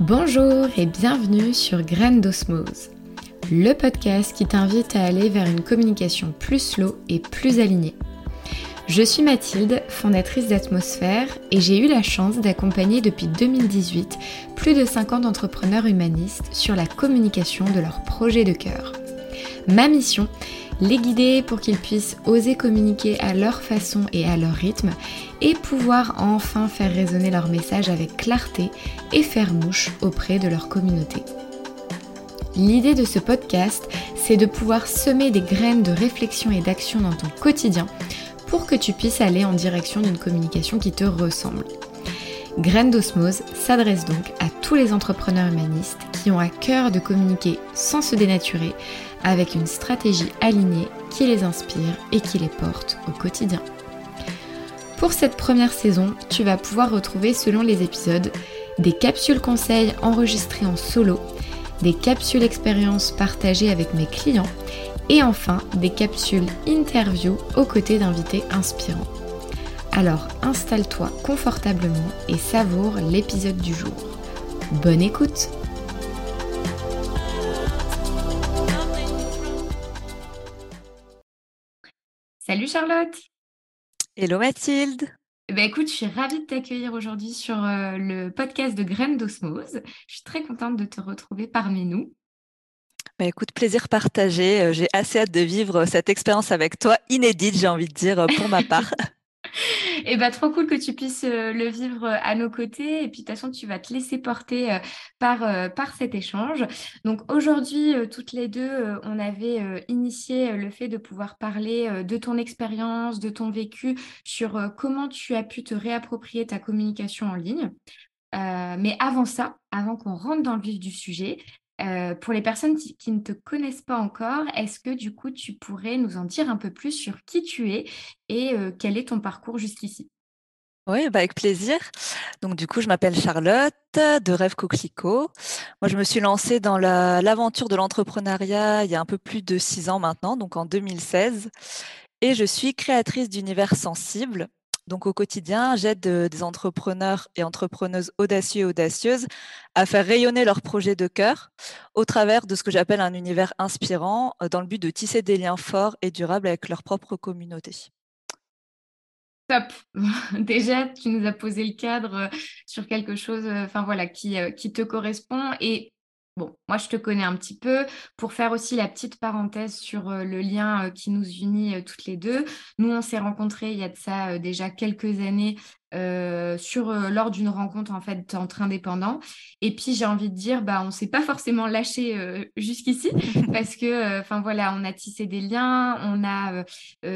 Bonjour et bienvenue sur Graines d'Osmose, le podcast qui t'invite à aller vers une communication plus slow et plus alignée. Je suis Mathilde, fondatrice d'Atmosphère, et j'ai eu la chance d'accompagner depuis 2018 plus de 50 entrepreneurs humanistes sur la communication de leurs projets de cœur. Ma mission les guider pour qu'ils puissent oser communiquer à leur façon et à leur rythme et pouvoir enfin faire résonner leur message avec clarté et faire mouche auprès de leur communauté. L'idée de ce podcast, c'est de pouvoir semer des graines de réflexion et d'action dans ton quotidien pour que tu puisses aller en direction d'une communication qui te ressemble. Graines d'osmose s'adresse donc à tous les entrepreneurs humanistes qui ont à cœur de communiquer sans se dénaturer avec une stratégie alignée qui les inspire et qui les porte au quotidien. Pour cette première saison, tu vas pouvoir retrouver selon les épisodes des capsules conseils enregistrées en solo, des capsules expériences partagées avec mes clients et enfin des capsules interview aux côtés d'invités inspirants. Alors installe-toi confortablement et savoure l'épisode du jour. Bonne écoute Salut Charlotte Hello Mathilde ben écoute, je suis ravie de t'accueillir aujourd'hui sur euh, le podcast de Graines d'Osmose. Je suis très contente de te retrouver parmi nous. Bah écoute, plaisir partagé. Euh, j'ai assez hâte de vivre cette expérience avec toi, inédite, j'ai envie de dire, pour ma part. Et bah trop cool que tu puisses euh, le vivre euh, à nos côtés. Et puis de toute façon, tu vas te laisser porter euh, par, par cet échange. Donc aujourd'hui, toutes les deux, on avait initié le fait de pouvoir parler de ton expérience, de ton vécu, sur comment tu as pu te réapproprier ta communication en ligne. mais avant ça, avant qu'on rentre dans le vif du sujet, euh, pour les personnes qui ne te connaissent pas encore, est-ce que du coup tu pourrais nous en dire un peu plus sur qui tu es et euh, quel est ton parcours jusqu'ici? Oui, bah avec plaisir. Donc du coup, je m'appelle Charlotte de Rêve Coquelicot. Moi, je me suis lancée dans l'aventure de l'entrepreneuriat il y a un peu plus de six ans maintenant, donc en 2016. Et je suis créatrice d'univers sensible. Donc au quotidien, j'aide euh, des entrepreneurs et entrepreneuses audacieux et audacieuses à faire rayonner leurs projets de cœur au travers de ce que j'appelle un univers inspirant euh, dans le but de tisser des liens forts et durables avec leur propre communauté. Top. Déjà, tu nous as posé le cadre euh, sur quelque chose qui, qui te correspond. Et Bon, moi je te connais un petit peu. Pour faire aussi la petite parenthèse sur euh, le lien euh, qui nous unit euh, toutes les deux, nous on s'est rencontrés il y a de ça déjà quelques années sur lors d'une rencontre en fait entre indépendants. Et puis j'ai envie de dire, bah on s'est pas forcément lâché jusqu'ici parce que, enfin voilà, on a tissé des liens, on a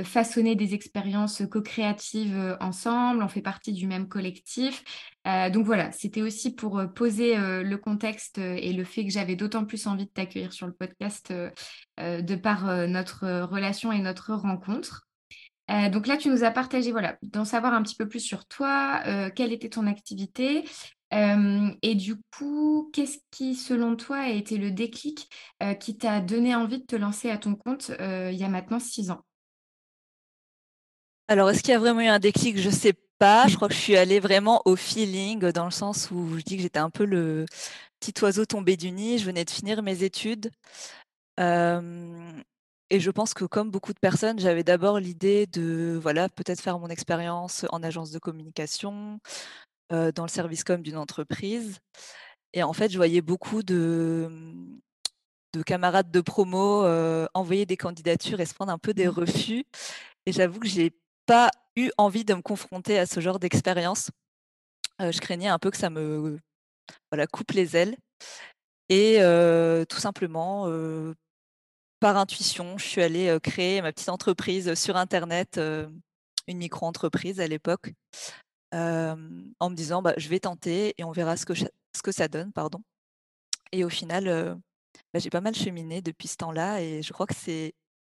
façonné des expériences co-créatives ensemble, on fait partie du même collectif. Euh, donc voilà, c'était aussi pour euh, poser euh, le contexte et le fait que j'avais d'autant plus envie de t'accueillir sur le podcast de par notre relation et notre rencontre. Donc là, tu nous as partagé, voilà, d'en savoir un petit peu plus sur toi, quelle était ton activité. et du coup, qu'est-ce qui, selon toi, a été le déclic qui t'a donné envie de te lancer à ton compte il y a maintenant six ans? Alors, est-ce qu'il y a vraiment eu un déclic? Je ne sais pas. Je crois que je suis allée vraiment au feeling, dans le sens où je dis que j'étais un peu le petit oiseau tombé du nid. Je venais de finir mes études. Et je pense que comme beaucoup de personnes, j'avais d'abord l'idée de voilà, peut-être faire mon expérience en agence de communication, dans le service com d'une entreprise. Et en fait, je voyais beaucoup de, de camarades de promo envoyer des candidatures et se prendre un peu des mmh. refus. Et j'avoue que j'ai pas eu envie de me confronter à ce genre d'expérience. je craignais un peu que ça me voilà, coupe les ailes. Et tout simplement, par intuition, je suis allée créer ma petite entreprise sur Internet, une micro-entreprise à l'époque, en me disant bah, je vais tenter et on verra ce que, ce que ça donne. Pardon. Et au final, bah, j'ai pas mal cheminé depuis ce temps-là et je crois que c'est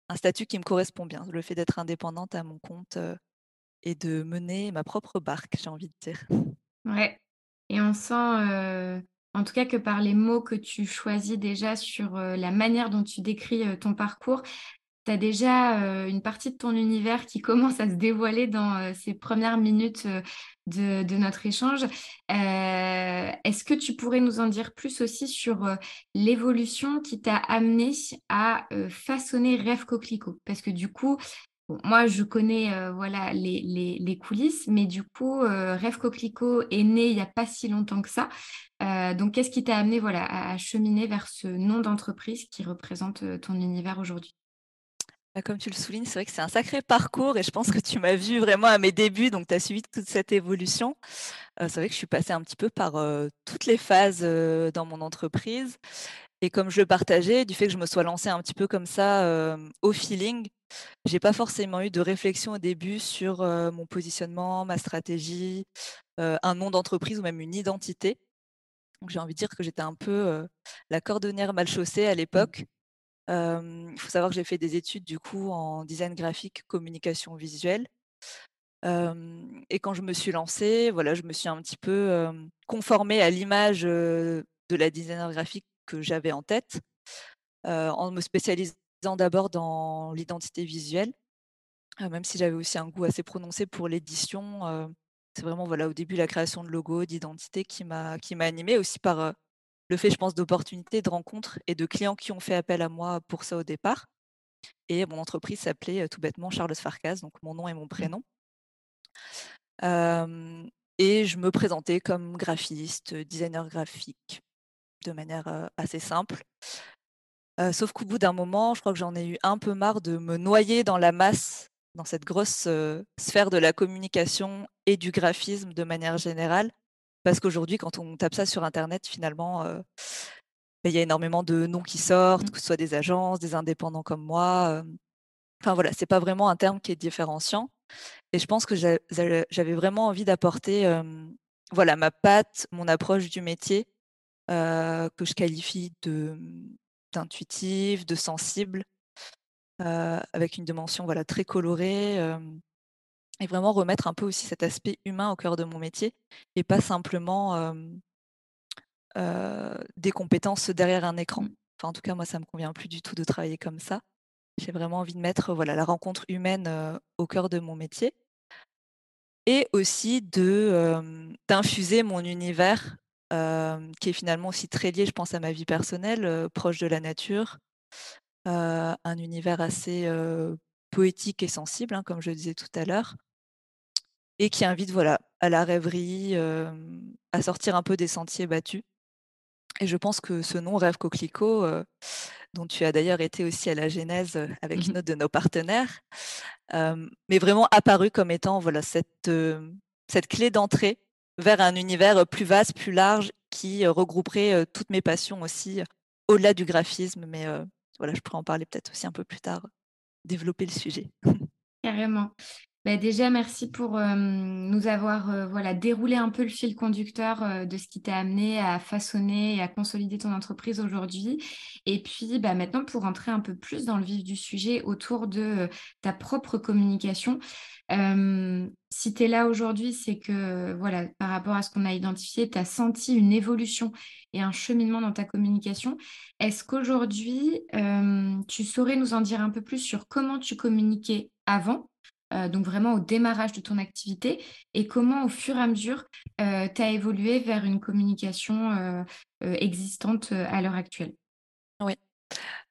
un statut qui me correspond bien, le fait d'être indépendante à mon compte et de mener ma propre barque, j'ai envie de dire. Ouais. Et on sent, en tout cas, que par les mots que tu choisis déjà sur la manière dont tu décris ton parcours, tu as déjà, une partie de ton univers qui commence à se dévoiler dans, ces premières minutes, de de notre échange. est-ce que tu pourrais nous en dire plus aussi sur, l'évolution qui t'a amené à, façonner Rêve Coquelicot? Parce que du coup, moi je connais, voilà les les coulisses, mais du coup, Rêve Coquelicot est né il y a pas si longtemps que ça. donc qu'est-ce qui t'a amené, voilà, à cheminer vers ce nom d'entreprise qui représente, ton univers aujourd'hui? Bah, comme tu le soulignes, c'est vrai que c'est un sacré parcours et je pense que tu m'as vu vraiment à mes débuts, donc tu as suivi toute cette évolution. C'est vrai que je suis passée un petit peu par, toutes les phases, dans mon entreprise et comme je le partageais, du fait que je me sois lancée un petit peu comme ça, au feeling, j'ai pas forcément eu de réflexion au début sur, mon positionnement, ma stratégie, un nom d'entreprise ou même une identité. Donc j'ai envie de dire que j'étais un peu, la cordonnière mal chaussée à Mmh. l'époque il faut savoir que j'ai fait des études du coup en design graphique, communication visuelle. Et quand je me suis lancée, voilà, je me suis un petit peu, conformée à l'image, de la designer graphique que j'avais en tête, en me spécialisant d'abord dans l'identité visuelle, même si j'avais aussi un goût assez prononcé pour l'édition, c'est vraiment, voilà, au début la création de logos, d'identité qui m'a qui m'a animée aussi par, le fait, je pense, d'opportunités, de rencontres et de clients qui ont fait appel à moi pour ça au départ et mon entreprise s'appelait, tout bêtement Charlotte Farkas, donc mon nom et mon Mmh. prénom. Et je me présentais comme graphiste, designer graphique de manière, assez simple. Sauf qu'au bout d'un moment, je crois que j'en ai eu un peu marre de me noyer dans la masse, dans cette grosse, sphère de la communication et du graphisme de manière générale. Parce qu'aujourd'hui, quand on tape ça sur internet, finalement, beh, il y a énormément de noms qui sortent, Mmh. que ce soit des agences, des indépendants comme moi, enfin voilà, c'est pas vraiment un terme qui est différenciant et je pense que j'avais vraiment envie d'apporter, voilà, ma patte, mon approche du métier, heu, que je qualifie de, mmh, d'intuitive, de sensible, heu, avec une dimension, voilà, très colorée, et vraiment remettre un peu aussi cet aspect humain au cœur de mon métier et pas simplement, heu, des compétences derrière un écran. Mmh. Enfin, en tout cas, moi, ça me convient plus du tout de travailler comme ça. J'ai vraiment envie de mettre, voilà, la rencontre humaine, au cœur de mon métier et aussi de, d'infuser mon univers, qui est finalement aussi très lié, je pense, à ma vie personnelle, proche de la nature, un univers assez, poétique et sensible, hein, comme je le disais tout à l'heure et qui invite, voilà, à la rêverie, à sortir un peu des sentiers battus. Et je pense que ce nom Rêve Coquelicot, dont tu as d'ailleurs été aussi à la genèse, avec Mmh une autre de nos partenaires, m'est vraiment apparu comme étant, voilà, cette, cette clé d'entrée vers un univers, heu, plus vaste, plus large, qui, heu, regrouperait, heu, toutes mes passions aussi, au-delà du graphisme. Mais, voilà, je pourrais en parler peut-être aussi un peu plus tard, développer le sujet. Carrément. Bah, déjà, merci pour, hem, nous avoir, heu, voilà, déroulé un peu le fil conducteur, heu, de ce qui t'a amené à façonner et à consolider ton entreprise aujourd'hui. Et puis, bah, maintenant pour rentrer un peu plus dans le vif du sujet autour de, ta propre communication. Si tu es là aujourd'hui, c'est que, voilà, par rapport à ce qu'on a identifié, tu as senti une évolution et un cheminement dans ta communication. Est-ce qu'aujourd'hui, tu saurais nous en dire un peu plus sur comment tu communiquais avant? Heu, donc vraiment au démarrage de ton activité et comment au fur et à mesure, heu, tu as évolué vers une communication, heu, existante, à l'heure actuelle? Oui.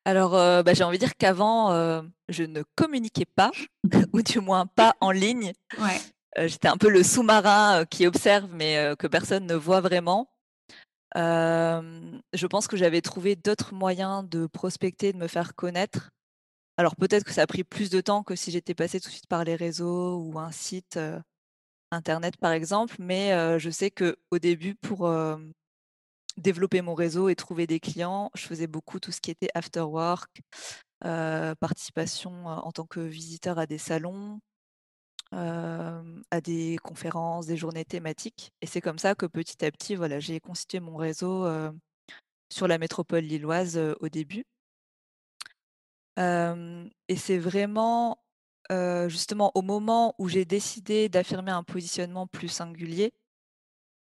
Alors, bah, j'ai envie de dire qu'avant, je ne communiquais pas ou du moins pas en ligne. Ouais. J'étais un peu le sous-marin, qui observe mais, que personne ne voit vraiment. Je pense que j'avais trouvé d'autres moyens de prospecter, de me faire connaître. Alors peut-être que ça a pris plus de temps que si j'étais passée tout de suite par les réseaux ou un site, internet par exemple, mais, je sais qu'au début pour, développer mon réseau et trouver des clients, je faisais beaucoup tout ce qui était after work, participation, en tant que visiteur à des salons, à des conférences, des journées thématiques et c'est comme ça que petit à petit, voilà, j'ai constitué mon réseau, sur la métropole lilloise, au début. Et c'est vraiment, justement au moment où j'ai décidé d'affirmer un positionnement plus singulier,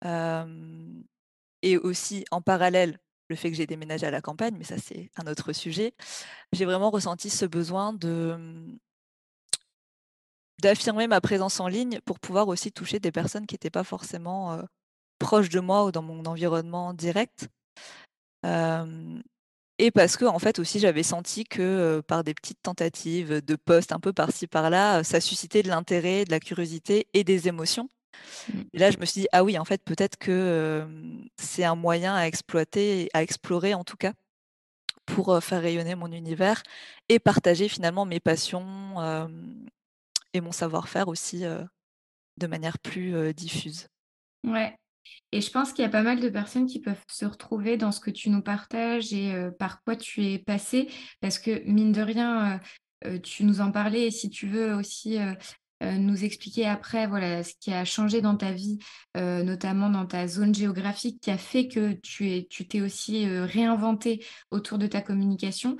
et aussi en parallèle le fait que j'ai déménagé à la campagne, mais ça, c'est un autre sujet. J'ai vraiment ressenti ce besoin de, d'affirmer ma présence en ligne pour pouvoir aussi toucher des personnes qui étaient pas forcément, proches de moi ou dans mon environnement direct. Et parce qu'en fait aussi j'avais senti que, par des petites tentatives de posts un peu par-ci par-là, ça suscitait de l'intérêt, de la curiosité et des émotions. Mmh. Et là, je me suis dit: «Ah oui, en fait, peut-être que, c'est un moyen à exploiter, à explorer en tout cas, pour, faire rayonner mon univers et partager finalement mes passions, et mon savoir-faire aussi, de manière plus, diffuse». Ouais et je pense qu'il y a pas mal de personnes qui peuvent se retrouver dans ce que tu nous partages et heu, par quoi tu es passée. Parce que mine de rien, heu heu, tu nous en parlais et si tu veux aussi, heu, nous expliquer après, voilà, ce qui a changé dans ta vie, heu, notamment dans ta zone géographique qui a fait que tu es tu t'es aussi, heu, réinventée autour de ta communication.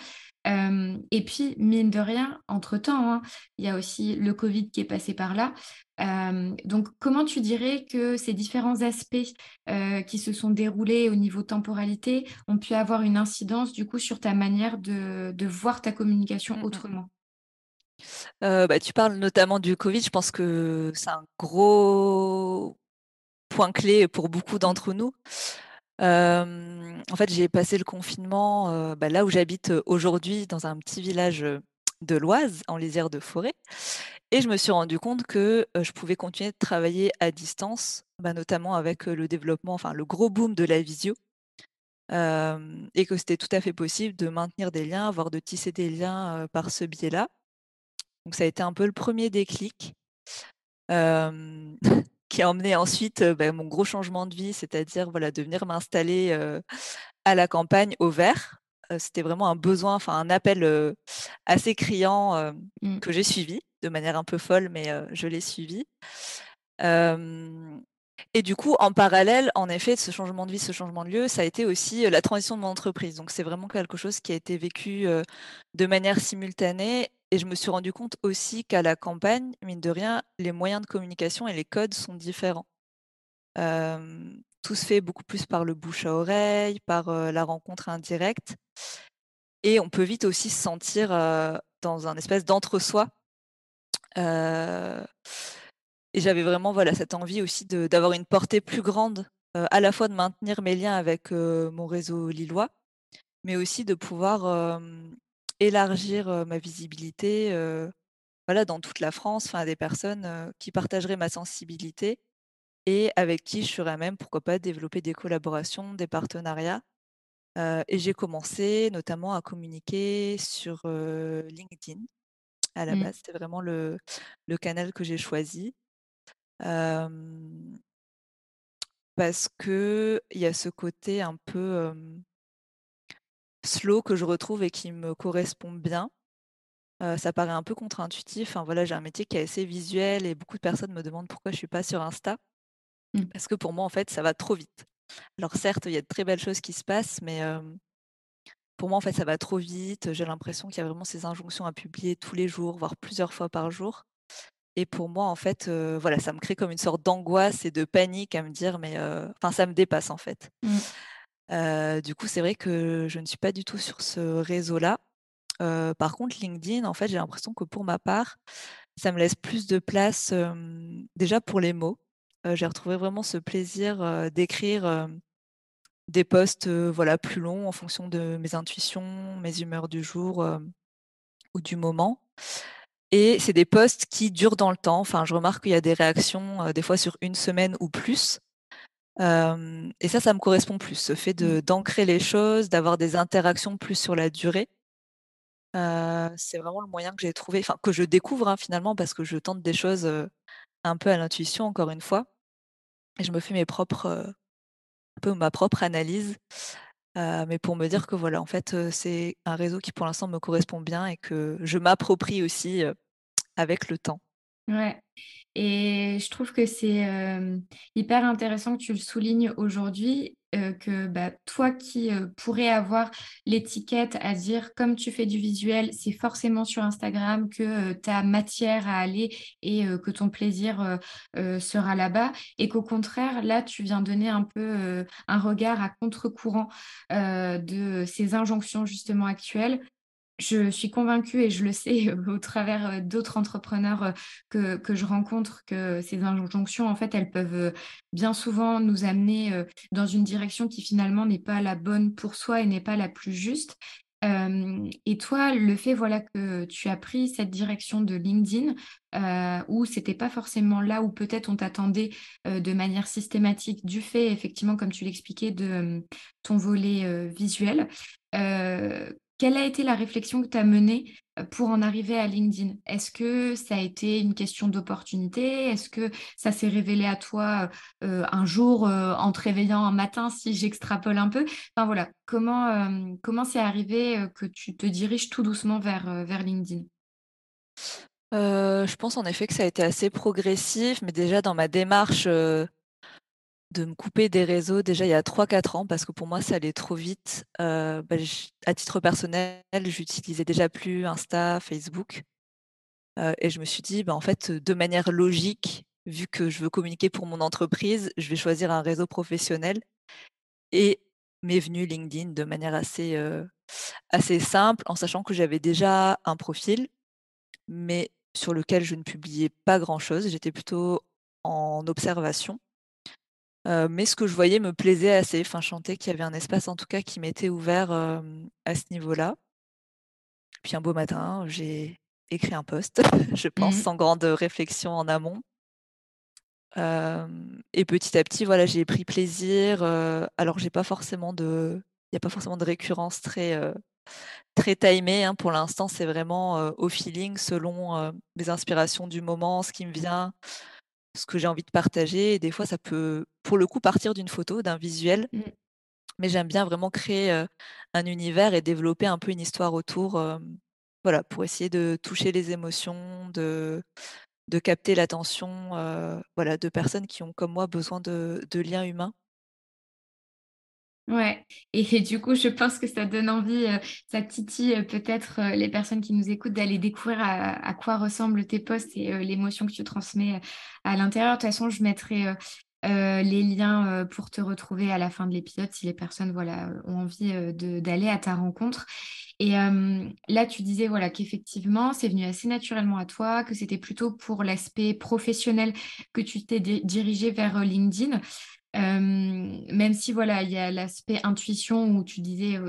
Et puis mine de rien, entre-temps, hein, il y a aussi le covid qui est passé par là. Donc comment tu dirais que ces différents aspects, qui se sont déroulés au niveau temporalité ont pu avoir une incidence du coup sur ta manière de de voir ta communication Mmh mh. autrement? Heu, bah, tu parles notamment du covid, je pense que c'est un gros point clé pour beaucoup Mmh. d'entre nous. Hem, en fait, j'ai passé le confinement, heu, bah, là où j'habite, heu, aujourd'hui, dans un petit village, heu, de l'Oise, en lisière de forêt et je me suis rendu compte que, heu, je pouvais continuer de travailler à distance, bah, notamment avec, heu, le développement, enfin le gros boom de la visio, hem et que c'était tout à fait possible de maintenir des liens, voire de tisser des liens, heu, par ce biais-là. Donc ça a été un peu le premier déclic, qui a emmené ensuite, bah, mon gros changement de vie, c'est-à-dire, voilà, de venir m'installer, à la campagne, au vert. C'était vraiment un besoin, enfin un appel, assez criant, Mmh. que j'ai suivi de manière un peu folle, mais je l'ai suivi. Et du coup, en parallèle, en effet, de ce changement de vie, ce changement de lieu, ça a été aussi, heu, la transition de mon entreprise. Donc c'est vraiment quelque chose qui a été vécu, heu, de manière simultanée et je me suis rendu compte aussi qu'à la campagne, mine de rien, les moyens de communication et les codes sont différents. Tout se fait beaucoup plus par le bouche à oreille, par, heu, la rencontre indirecte et on peut vite aussi se sentir, dans un espèce d'entre-soi. Et j'avais vraiment, voilà, cette envie aussi d'avoir une portée plus grande, heu, à la fois de maintenir mes liens avec, heu, mon réseau lillois, mais aussi de pouvoir, élargir, ma visibilité, voilà, dans toute la France, à des personnes, qui partageraient ma sensibilité et avec qui je serais même, pourquoi pas, développer des collaborations, des partenariats. Et j'ai commencé notamment à communiquer sur, LinkedIn. À la Mmh. base, c'était vraiment le le canal que j'ai choisi. Parce qu'il y a ce côté un peu, slow que je retrouve et qui me correspond bien. Ça paraît un peu contre-intuitif, enfin voilà, j'ai un métier qui est assez visuel et beaucoup de personnes me demandent pourquoi je suis pas sur Insta. Mmh. Parce que pour moi, en fait, ça va trop vite. Alors certes, il y a de très belles choses qui se passent, mais pour moi, en fait, ça va trop vite. J'ai l'impression qu'il y a vraiment ces injonctions à publier tous les jours, voire plusieurs fois par jour et pour moi, en fait, heu, voilà, ça me crée comme une sorte d'angoisse et de panique à me dire: «Mais» heu, enfin, ça me dépasse, en fait. Mmh. Heu, du coup, c'est vrai que je ne suis pas du tout sur ce réseau-là. Par contre, LinkedIn, en fait, j'ai l'impression que pour ma part, ça me laisse plus de place, déjà pour les mots. J'ai retrouvé vraiment ce plaisir, d'écrire, des posts, voilà, plus longs en fonction de mes intuitions, mes humeurs du jour, ou du moment et c'est des posts qui durent dans le temps. Enfin, je remarque qu'il y a des réactions, heu, des fois sur une semaine ou plus. Et ça, ça me correspond plus, ce fait Mmh. d'ancrer les choses, d'avoir des interactions plus sur la durée. C'est vraiment le moyen que j'ai trouvé, enfin que je découvre, hein, finalement parce que je tente des choses, un peu à l'intuition encore une fois et je me fais mes propres, heu, un peu ma propre analyse, heu, mais pour me dire que voilà, en fait, c'est un réseau qui pour l'instant me correspond bien et que je m'approprie aussi, avec le temps. Ouais. Et je trouve que c'est hyper intéressant que tu le soulignes aujourd'hui, que bah, toi qui pourrais avoir l'étiquette à dire comme tu fais du visuel, c'est forcément sur Instagram que tu as matière à aller et que ton plaisir sera là-bas. Et qu'au contraire, là, tu viens donner un peu un regard à contre-courant de ces injonctions justement actuelles je suis convaincue et je le sais au travers euh, d'autres entrepreneurs euh, que, que, je rencontre que ces injonctions, en fait, elles peuvent euh, bien souvent nous amener dans une direction qui finalement n'est pas la bonne pour soi et n'est pas la plus juste. et toi, le fait voilà que tu as pris cette direction de LinkedIn, euh, où c'était pas forcément là où peut-être on t'attendait de manière systématique du fait, effectivement, comme tu l'expliquais, de ton volet visuel. Quelle a été la réflexion que tu as menée pour en arriver à LinkedIn? Est-ce que ça a été une question d'opportunité? Est-ce que ça s'est révélé à toi un jour en te réveillant un matin, si j'extrapole un peu? Enfin voilà, comment comment c'est arrivé que tu te diriges tout doucement vers, vers LinkedIn? Je pense en effet que ça a été assez progressif, mais déjà dans ma démarche de me couper des réseaux déjà il y a 3-4 ans parce que pour moi ça allait trop vite. Euh, bah, à titre personnel, j'utilisais déjà plus Insta, Facebook. Euh, et je me suis dit, bah, en fait, de manière logique, vu que je veux communiquer pour mon entreprise, je vais choisir un réseau professionnel. Et m'est venu LinkedIn de manière assez, euh, assez simple, en sachant que j'avais déjà un profil, mais sur lequel je ne publiais pas grand-chose. J'étais plutôt en observation mais ce que je voyais me plaisait assez. Enfin, je sentais qu'il y avait un espace, en tout cas, qui m'était ouvert, à ce niveau-là. Puis un beau matin, j'ai écrit un post, je pense, mmh. sans grande réflexion en amont. et petit à petit, voilà, j'ai pris plaisir, alors j'ai pas forcément de il y a pas forcément de récurrence très, très timée, hein. Pour l'instant, c'est vraiment, au feeling selon, mes inspirations du moment, ce qui me vient ce que j'ai envie de partager. Et des fois, ça peut, pour le coup, partir d'une photo, d'un visuel. Mmh. Mais j'aime bien vraiment créer un univers et développer un peu une histoire autour, voilà, pour essayer de toucher les émotions, de, de capter l'attention, voilà, de personnes qui ont, comme moi, besoin de, de liens humains. Ouais. Et du coup, je pense que ça donne envie, euh, ça titille, euh, peut-être, euh, les personnes qui nous écoutent d'aller découvrir à quoi ressemblent tes posts et l'émotion que tu transmets, à l'intérieur. De toute façon, je mettrai, les liens, pour te retrouver à la fin de l'épisode si les personnes, voilà, ont envie, d'aller à ta rencontre. Et là, tu disais, voilà, qu'effectivement, c'est venu assez naturellement à toi, que c'était plutôt pour l'aspect professionnel que tu t'es dirigé vers, LinkedIn même si voilà, il y a l'aspect intuition où tu disais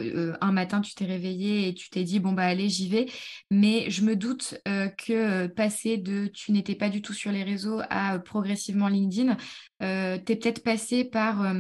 un matin tu t'es réveillé et tu t'es dit bon bah allez j'y vais, mais je me doute que passer de tu n'étais pas du tout sur les réseaux à progressivement LinkedIn, tu es peut-être passé par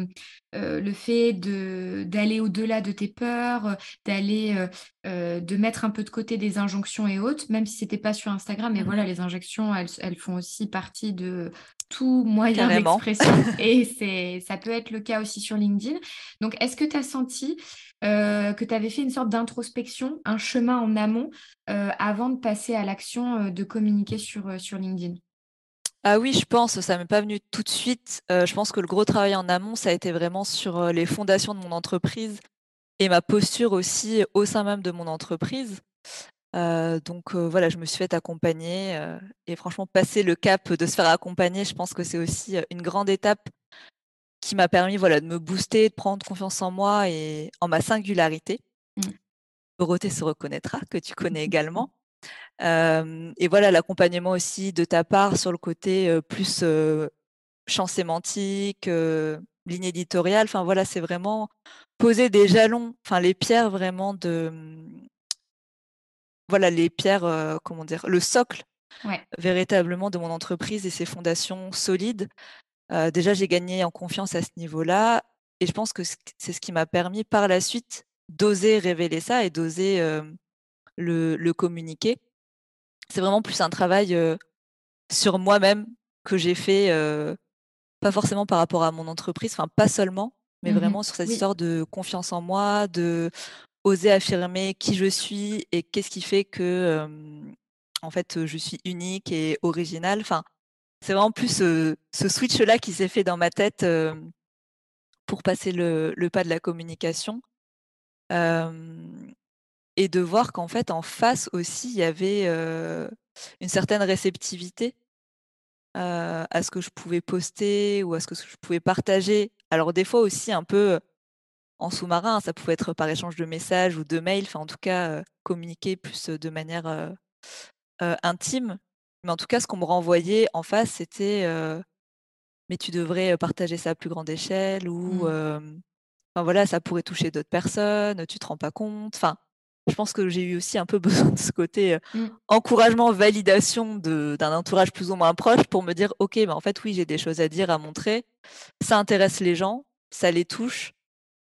le fait d'aller au-delà de tes peurs, d'aller de mettre un peu de côté des injonctions et autres, même si c'était pas sur Instagram, mais mmh. voilà les injonctions elles, elles font aussi partie de tout moyen d'expression. et c'est, ça peut être le cas aussi sur LinkedIn. Donc, est-ce que tu as senti euh, que tu avais fait une sorte d'introspection, un chemin en amont euh, avant de passer à l'action euh, de communiquer sur, sur LinkedIn? Ah oui, je pense, ça m'est pas venu tout de suite. je pense que le gros travail en amont, ça a été vraiment sur les fondations de mon entreprise et ma posture aussi au sein même de mon entreprise donc voilà, je me suis fait accompagner, et franchement passer le cap de se faire accompagner, je pense que c'est aussi, une grande étape qui m'a permis, voilà, de me booster, de prendre confiance en moi et en ma singularité. Mmh. Dorothée se reconnaîtra, que tu connais également. et voilà, l'accompagnement aussi de ta part sur le côté, plus, champ sémantique, ligne éditoriale, enfin voilà, c'est vraiment poser des jalons, enfin les pierres vraiment de, mmh, voilà les pierres, comment dire? Le socle véritablement de mon entreprise et ses fondations solides. déjà, j'ai gagné en confiance à ce niveau-là et je pense que c'est ce qui m'a permis par la suite d'oser révéler ça et d'oser, le communiquer. C'est vraiment plus un travail, sur moi-même que j'ai fait, pas forcément par rapport à mon entreprise, enfin pas seulement, mais mmh vraiment sur cette histoire de confiance en moi, de oser affirmer qui je suis et qu'est-ce qui fait que en fait, je suis unique et originale. Enfin, c'est vraiment plus ce switch-là qui s'est fait dans ma tête, pour passer le pas de la communication. et de voir qu'en fait, en face aussi, il y avait, une certaine réceptivité, à ce que je pouvais poster ou à ce que je pouvais partager. Alors des fois aussi un peu, en sous-marin, ça pouvait être par échange de messages ou de mails, enfin en tout cas, communiquer plus, de manière, intime. Mais en tout cas, ce qu'on me renvoyait en face, c'était, «Mais tu devrais, partager ça à plus grande échelle» ou mmh. enfin voilà, «Ça pourrait toucher d'autres personnes, tu te rends pas compte». Enfin, je pense que j'ai eu aussi un peu besoin de ce côté, Mmh. encouragement, validation d'un entourage plus ou moins proche pour me dire: «OK, bah, en fait, oui, j'ai des choses à dire, à montrer. Ça intéresse les gens, ça les touche».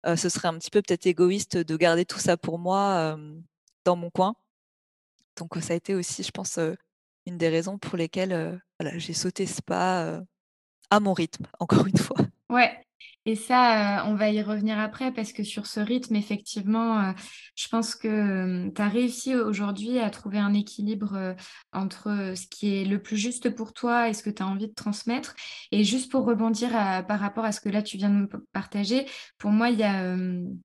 Heu, ce serait un petit peu peut-être égoïste de garder tout ça pour moi, dans mon coin. Donc ça a été aussi, je pense, une des raisons pour lesquelles, voilà, j'ai sauté ce pas, à mon rythme, encore une fois. Ouais et ça, heu, on va y revenir après parce que sur ce rythme, effectivement, heu, je pense que, tu as réussi aujourd'hui à trouver un équilibre, entre, ce qui est le plus juste pour toi et ce que tu as envie de transmettre et juste pour rebondir par rapport à ce que là tu viens de me partager, pour moi, il y a,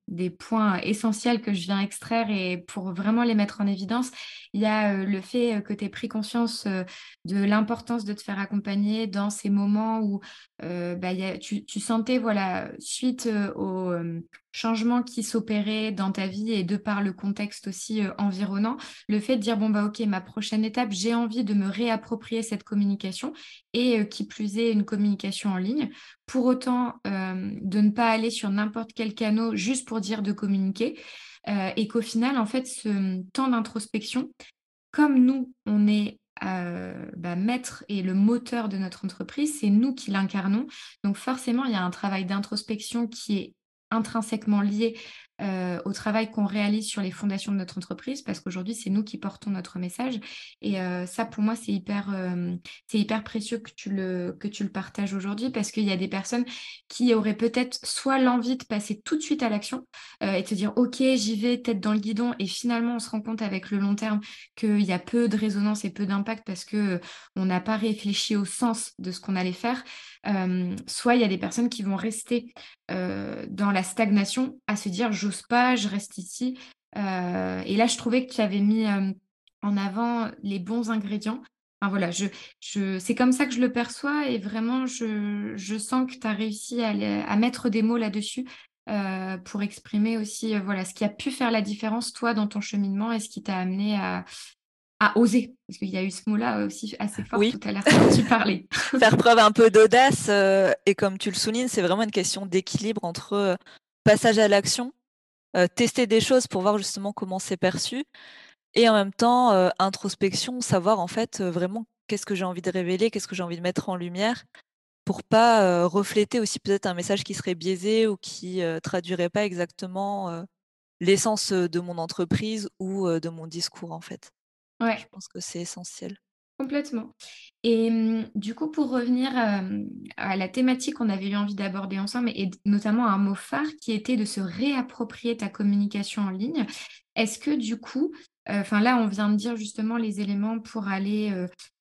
des points essentiels que je viens extraire et pour vraiment les mettre en évidence. Il y a, le fait, que tu aies pris conscience, de l'importance de te faire accompagner dans ces moments où, heu, bah, tu sentais voilà, suite, heu, aux, changements qui s'opéraient dans ta vie et de par le contexte aussi, environnant, le fait de dire: «Bon, bah, OK, ma prochaine étape, j'ai envie de me réapproprier cette communication» et qui plus est, une communication en ligne. Pour autant, de ne pas aller sur n'importe quel canal juste pour dire de communiquer, et qu'au final, en fait, ce temps d'introspection, comme nous, on est, heu, bah, maître et le moteur de notre entreprise, c'est nous qui l'incarnons. Donc forcément, il y a un travail d'introspection qui est intrinsèquement lié, heu, au travail qu'on réalise sur les fondations de notre entreprise parce qu'aujourd'hui, c'est nous qui portons notre message et heu, ça pour moi, c'est hyper, c'est hyper précieux que tu le que tu le partages aujourd'hui parce qu'il y a des personnes qui auraient peut-être soit l'envie de passer tout de suite à l'action, et se dire: «OK, j'y vais, tête dans le guidon» et finalement, on se rend compte avec le long terme qu'il y a peu de résonance et peu d'impact parce que, on n'a pas réfléchi au sens de ce qu'on allait faire. Soit il y a des personnes qui vont rester, dans la stagnation, à se dire: «J'ose pas, je reste ici». Heu et là, je trouvais que tu avais mis, hem, en avant les bons ingrédients. Enfin voilà, je je c'est comme ça que je le perçois et vraiment je je sens que tu as réussi à les à mettre des mots là-dessus, heu, pour exprimer aussi, voilà, ce qui a pu faire la différence, toi, dans ton cheminement et ce qui t'a amené à à oser. Parce qu'il y a eu ce mot-là aussi assez fort Oui. tout à l'heure quand tu parlais. Faire preuve un peu d'audace, et comme tu le soulignes, c'est vraiment une question d'équilibre entre, passage à l'action, heu, tester des choses pour voir justement comment c'est perçu et en même temps, heu, introspection, savoir en fait, heu, vraiment qu'est-ce que j'ai envie de révéler, qu'est-ce que j'ai envie de mettre en lumière pour pas, refléter aussi peut-être un message qui serait biaisé ou qui, traduirait pas exactement, l'essence, de mon entreprise ou, de mon discours en fait. Je Ouais. pense que c'est essentiel. Complètement et mmh, du coup, pour revenir, à la thématique qu'on avait eu envie d'aborder ensemble et notamment un mot phare qui était de se réapproprier ta communication en ligne. Est-ce que du coup, enfin là, on vient de dire justement les éléments pour aller,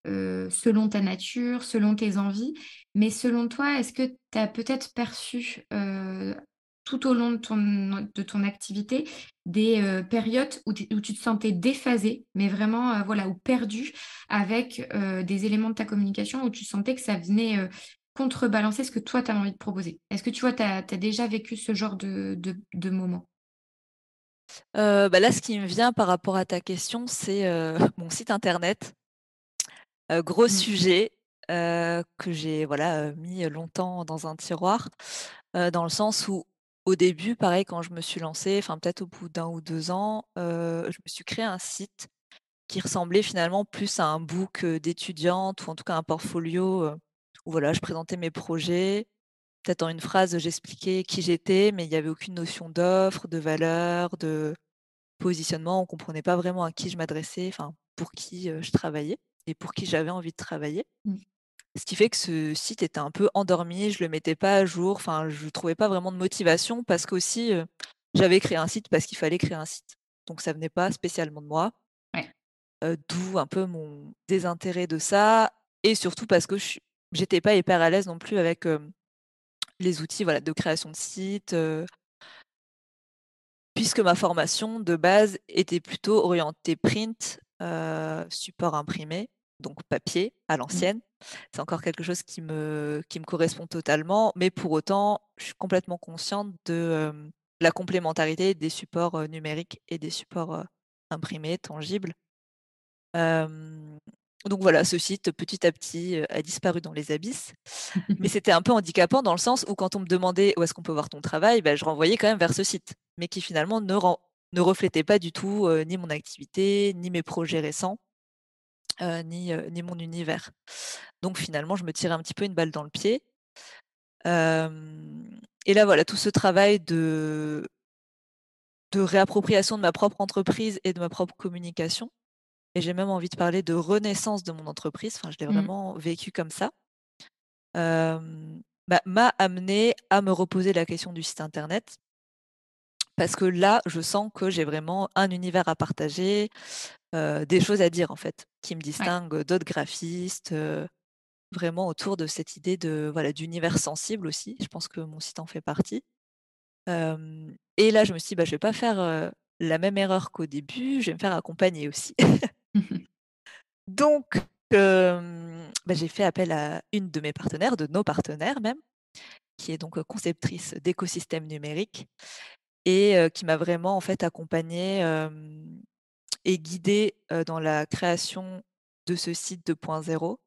selon ta nature, selon tes envies, mais selon toi, est-ce que tu as peut-être perçu, tout au long de ton de ton activité, des, heu, périodes où tu où tu te sentais déphasée, mais vraiment, heu, voilà, ou perdue avec, heu, des éléments de ta communication où tu sentais que ça venait, contrebalancer ce que toi tu avais envie de proposer? Est-ce que tu vois, tu as as déjà vécu ce genre de de de moment? Bah, là, ce qui me vient par rapport à ta question, c'est, mon site internet. Gros Mmh. sujet, que j'ai voilà, mis longtemps dans un tiroir, dans le sens où, au début, pareil, quand je me suis lancée, enfin peut-être au bout d'1 ou 2 ans, je me suis créé un site qui ressemblait finalement plus à un book, d'étudiante ou en tout cas un portfolio, où voilà, je présentais mes projets. Peut-être en une phrase, j'expliquais qui j'étais, mais il y avait aucune notion d'offre, de valeur, de positionnement. On comprenait pas vraiment à qui je m'adressais, pour qui, je travaillais et pour qui j'avais envie de travailler. Mmh. Ce qui fait que ce site était un peu endormi, je le mettais pas à jour, enfin je trouvais pas vraiment de motivation parce qu'aussi, heu, j'avais créé un site parce qu'il fallait créer un site. Donc ça venait pas spécialement de moi. Ouais. d'où un peu mon désintérêt de ça et surtout parce que je j'étais pas hyper à l'aise non plus avec, les outils, voilà, de création de sites, puisque ma formation de base était plutôt orientée print, support imprimé, donc papier à mmh. l'ancienne. C'est encore quelque chose qui me qui me correspond totalement, mais pour autant, je suis complètement consciente de, la complémentarité des supports, numériques et des supports, imprimés, tangibles. donc voilà, ce site, petit à petit, a disparu dans les abysses. Mais c'était un peu handicapant dans le sens où quand on me demandait: «Où est-ce qu'on peut voir ton travail?» bah, je renvoyais quand même vers ce site, mais qui finalement ne ne reflétait pas du tout, ni mon activité, ni mes projets récents, ni, ni mon univers. Donc finalement, je me tirais un petit peu une balle dans le pied. et là, voilà, tout ce travail de de réappropriation de ma propre entreprise et de ma propre communication et j'ai même envie de parler de renaissance de mon entreprise, enfin, je l'ai mmh. vraiment vécu comme ça, bah, m'a amené à me reposer la question du site internet. Parce que là, je sens que j'ai vraiment un univers à partager, des choses à dire en fait, qui me distinguent d'autres graphistes, vraiment autour de cette idée de voilà d'univers sensible aussi. Je pense que mon site en fait partie. et là, je me suis dit: «Bah, je vais pas faire, la même erreur qu'au début, je vais me faire accompagner aussi». Donc, bah, j'ai fait appel à une de mes partenaires, de nos partenaires même, qui est donc, conceptrice d'écosystèmes numériques et qui m'a vraiment en fait accompagnée, et guidée, dans la création de ce site 2.0.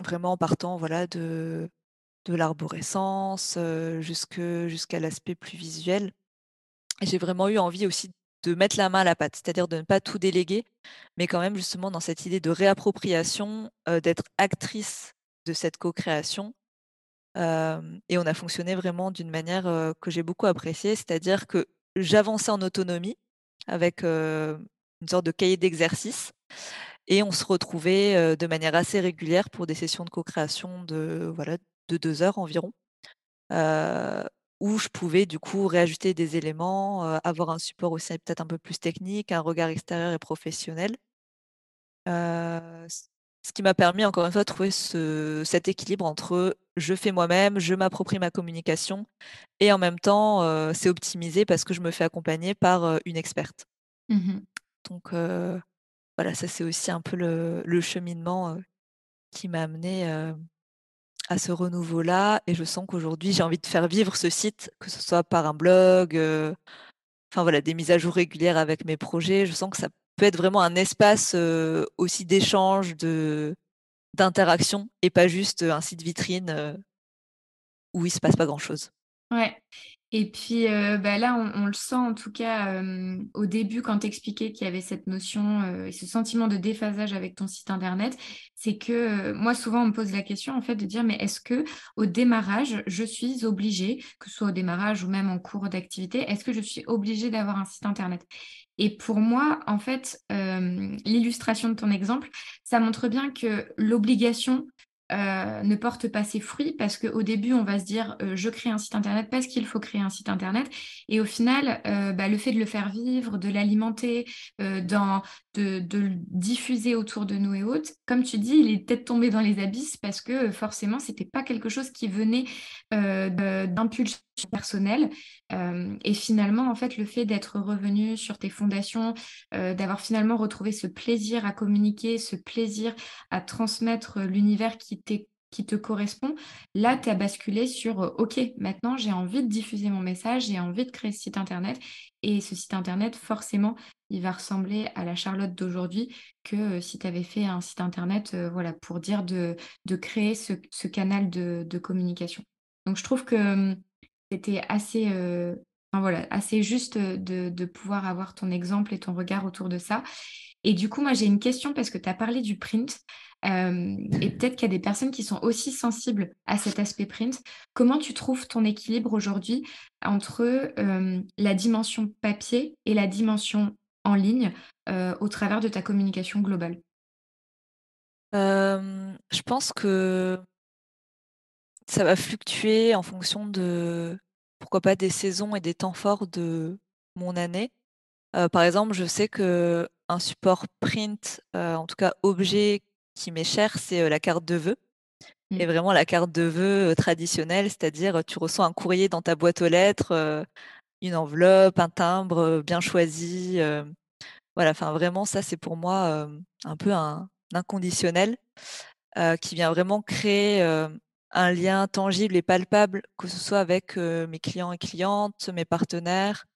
vraiment en partant voilà de de l'arborescence, jusqu'à l'aspect plus visuel j'ai vraiment eu envie aussi de mettre la main à la pâte, c'est-à-dire de ne pas tout déléguer, mais quand même justement dans cette idée de réappropriation, d'être actrice de cette co-création et on a fonctionné vraiment d'une manière, que j'ai beaucoup appréciée, c'est-à-dire que j'avançais en autonomie avec, une sorte de cahier d'exercice et on se retrouvait, de manière assez régulière pour des sessions de co-création de voilà, de 2 heures environ, où je pouvais du coup réajuster des éléments, avoir un support aussi peut-être un peu plus technique, un regard extérieur et professionnel. Ce qui m'a permis encore une fois de trouver ce cet équilibre entre je fais moi-même, je m'approprie ma communication et en même temps, c'est optimisé parce que je me fais accompagner par, une experte. Mmh Donc voilà, ça c'est aussi un peu le le cheminement, qui m'a amené à ce renouveau-là et je sens qu'aujourd'hui, j'ai envie de faire vivre ce site, que ce soit par un blog, enfin voilà, des mises à jour régulières avec mes projets. Je sens que ça peut être vraiment un espace, aussi d'échange, de d'interaction et pas juste, un site vitrine, où il se passe pas grand-chose. Ouais et puis, bah, là, on le sent en tout cas, au début quand tu expliquais qu'il y avait cette notion, et ce sentiment de déphasage avec ton site internet. C'est que, moi souvent on me pose la question en fait de dire: «Mais est-ce que au démarrage, je suis obligée, que ce soit au démarrage ou même en cours d'activité, est-ce que je suis obligée d'avoir un site internet?» et pour moi, en fait, l'illustration de ton exemple, ça montre bien que l'obligation euh, ne porte pas ses fruits parce qu'au début, on va se dire euh, je crée un site internet parce qu'il faut créer un site internet. Et au final, euh, bah, le fait de le faire vivre, de l'alimenter, de, le diffuser autour de nous et autres, comme tu dis, il est peut-être tombé dans les abysses parce que forcément, c'était pas quelque chose qui venait d'impulsion personnelle. et finalement, en fait, le fait d'être revenu sur tes fondations, d'avoir finalement retrouvé ce plaisir à communiquer, ce plaisir à transmettre l'univers qui qui te correspond, là, tu as basculé sur OK, maintenant j'ai envie de diffuser mon message, j'ai envie de créer ce site internet. Et ce site internet, forcément, il va ressembler à la Charlotte d'aujourd'hui que si tu avais fait un site internet voilà, pour dire de, de créer ce, canal de, de, communication. Donc, je trouve que c'était assez, voilà, assez juste de, de pouvoir avoir ton exemple et ton regard autour de ça. Et du coup, moi, j'ai une question parce que tu as parlé du print. Euh, et peut-être qu'il y a des personnes qui sont aussi sensibles à cet aspect print. Comment tu trouves ton équilibre aujourd'hui entre euh, la dimension papier et la dimension en ligne euh, au travers de ta communication globale? Je pense que ça va fluctuer en fonction de, pourquoi pas, des saisons et des temps forts de mon année. par exemple, je sais qu'un support print, en tout cas objet qui m'est cher, c'est, la carte de vœux et Mmh. vraiment la carte de vœux, traditionnelle, c'est-à-dire, tu reçois un courrier dans ta boîte aux lettres, une enveloppe, un timbre, bien choisi, voilà, enfin vraiment ça c'est pour moi, un peu un inconditionnel, qui vient vraiment créer, un lien tangible et palpable, que ce soit avec, mes clients et clientes, mes partenaires,